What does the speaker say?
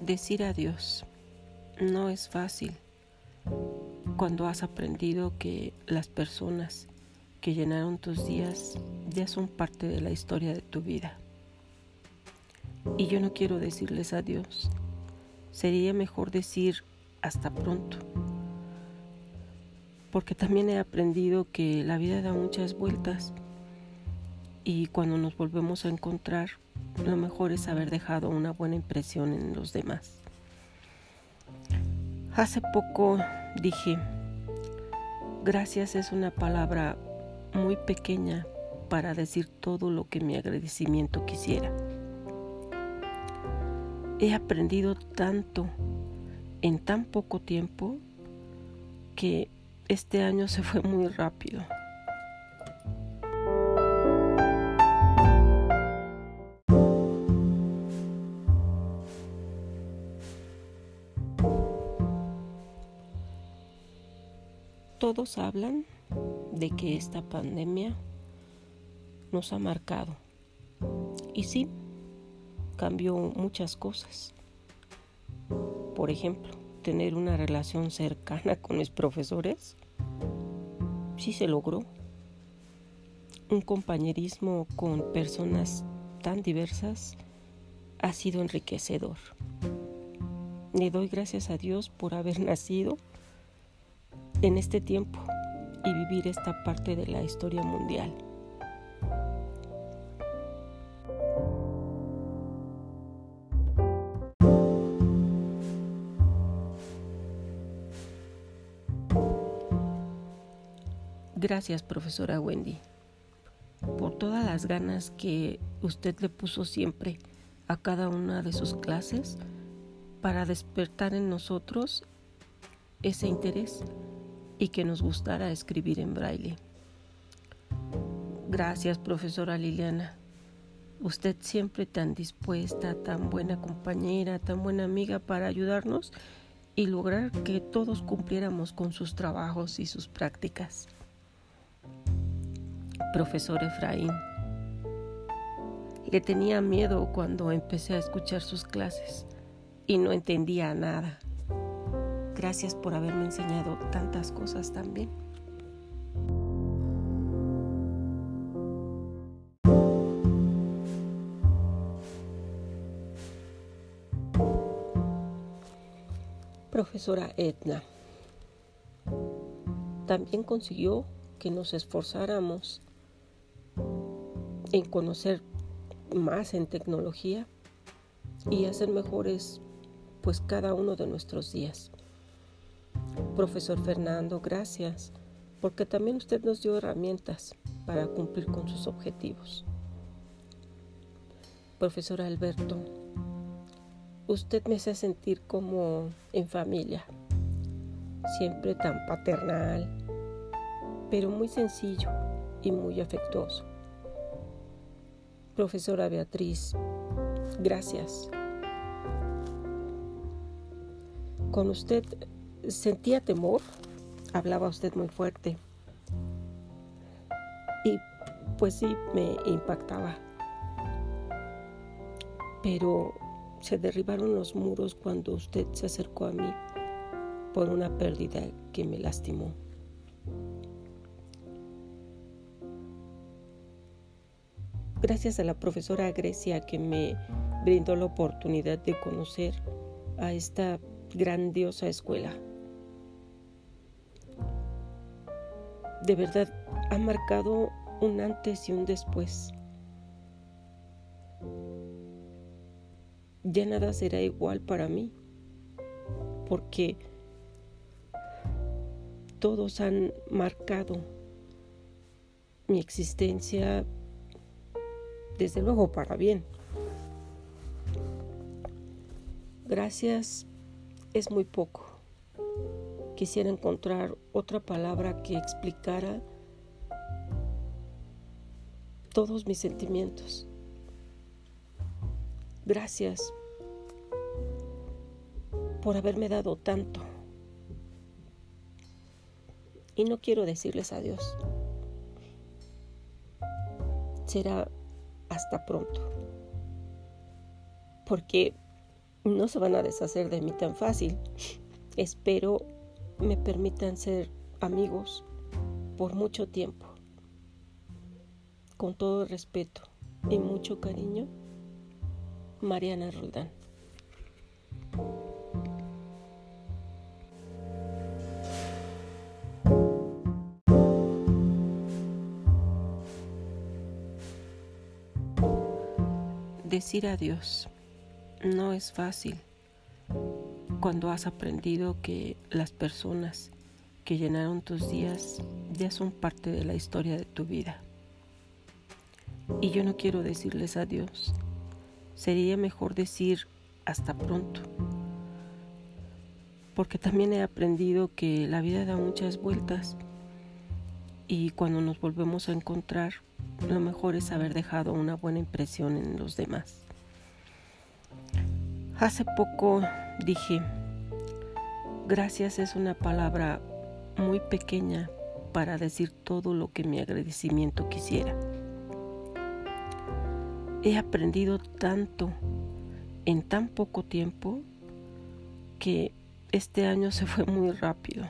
Decir adiós no es fácil cuando has aprendido que las personas que llenaron tus días ya son parte de la historia de tu vida. Y yo no quiero decirles adiós. Sería mejor decir hasta pronto. Porque también he aprendido que la vida da muchas vueltas y cuando nos volvemos a encontrar, lo mejor es haber dejado una buena impresión en los demás. Hace poco dije, gracias es una palabra muy pequeña para decir todo lo que mi agradecimiento quisiera. He aprendido tanto en tan poco tiempo que este año se fue muy rápido. Todos hablan de que esta pandemia nos ha marcado. Y sí, cambió muchas cosas. Por ejemplo, tener una relación cercana con mis profesores, sí se logró. Un compañerismo con personas tan diversas ha sido enriquecedor. Le doy gracias a Dios por haber nacido en este tiempo y vivir esta parte de la historia mundial. Gracias, profesora Wendy, por todas las ganas que usted le puso siempre a cada una de sus clases para despertar en nosotros ese interés y que nos gustara escribir en braille. Gracias, profesora Liliana. Usted siempre tan dispuesta, tan buena compañera, tan buena amiga para ayudarnos y lograr que todos cumpliéramos con sus trabajos y sus prácticas. Profesor Efraín, le tenía miedo cuando empecé a escuchar sus clases y no entendía nada. Gracias por haberme enseñado tantas cosas también. Profesora Edna, también consiguió que nos esforzáramos en conocer más en tecnología y hacer mejores pues cada uno de nuestros días. Profesor Fernando, gracias, porque también usted nos dio herramientas para cumplir con sus objetivos. Profesor Alberto, usted me hace sentir como en familia, siempre tan paternal, pero muy sencillo y muy afectuoso. Profesora Beatriz, gracias. Con usted sentía temor, hablaba usted muy fuerte. Y pues sí, me impactaba. Pero se derribaron los muros cuando usted se acercó a mí por una pérdida que me lastimó. Gracias a la profesora Grecia que me brindó la oportunidad de conocer a esta grandiosa escuela. De verdad ha marcado un antes y un después. Ya nada será igual para mí, porque todos han marcado mi existencia, desde luego para bien. Gracias es muy poco quisiera encontrar otra palabra que explicara todos mis sentimientos. Gracias por haberme dado tanto. Y no quiero decirles adiós. Será hasta pronto. Porque no se van a deshacer de mí tan fácil. Espero me permitan ser amigos por mucho tiempo. Con todo respeto y mucho cariño, Mariana Roldán. Decir adiós no es fácil cuando has aprendido que las personas que llenaron tus días ya son parte de la historia de tu vida. Y yo no quiero decirles adiós. Sería mejor decir hasta pronto. Porque también he aprendido que la vida da muchas vueltas y cuando nos volvemos a encontrar, lo mejor es haber dejado una buena impresión en los demás. Hace poco dije, gracias es una palabra muy pequeña para decir todo lo que mi agradecimiento quisiera. He aprendido tanto en tan poco tiempo que este año se fue muy rápido.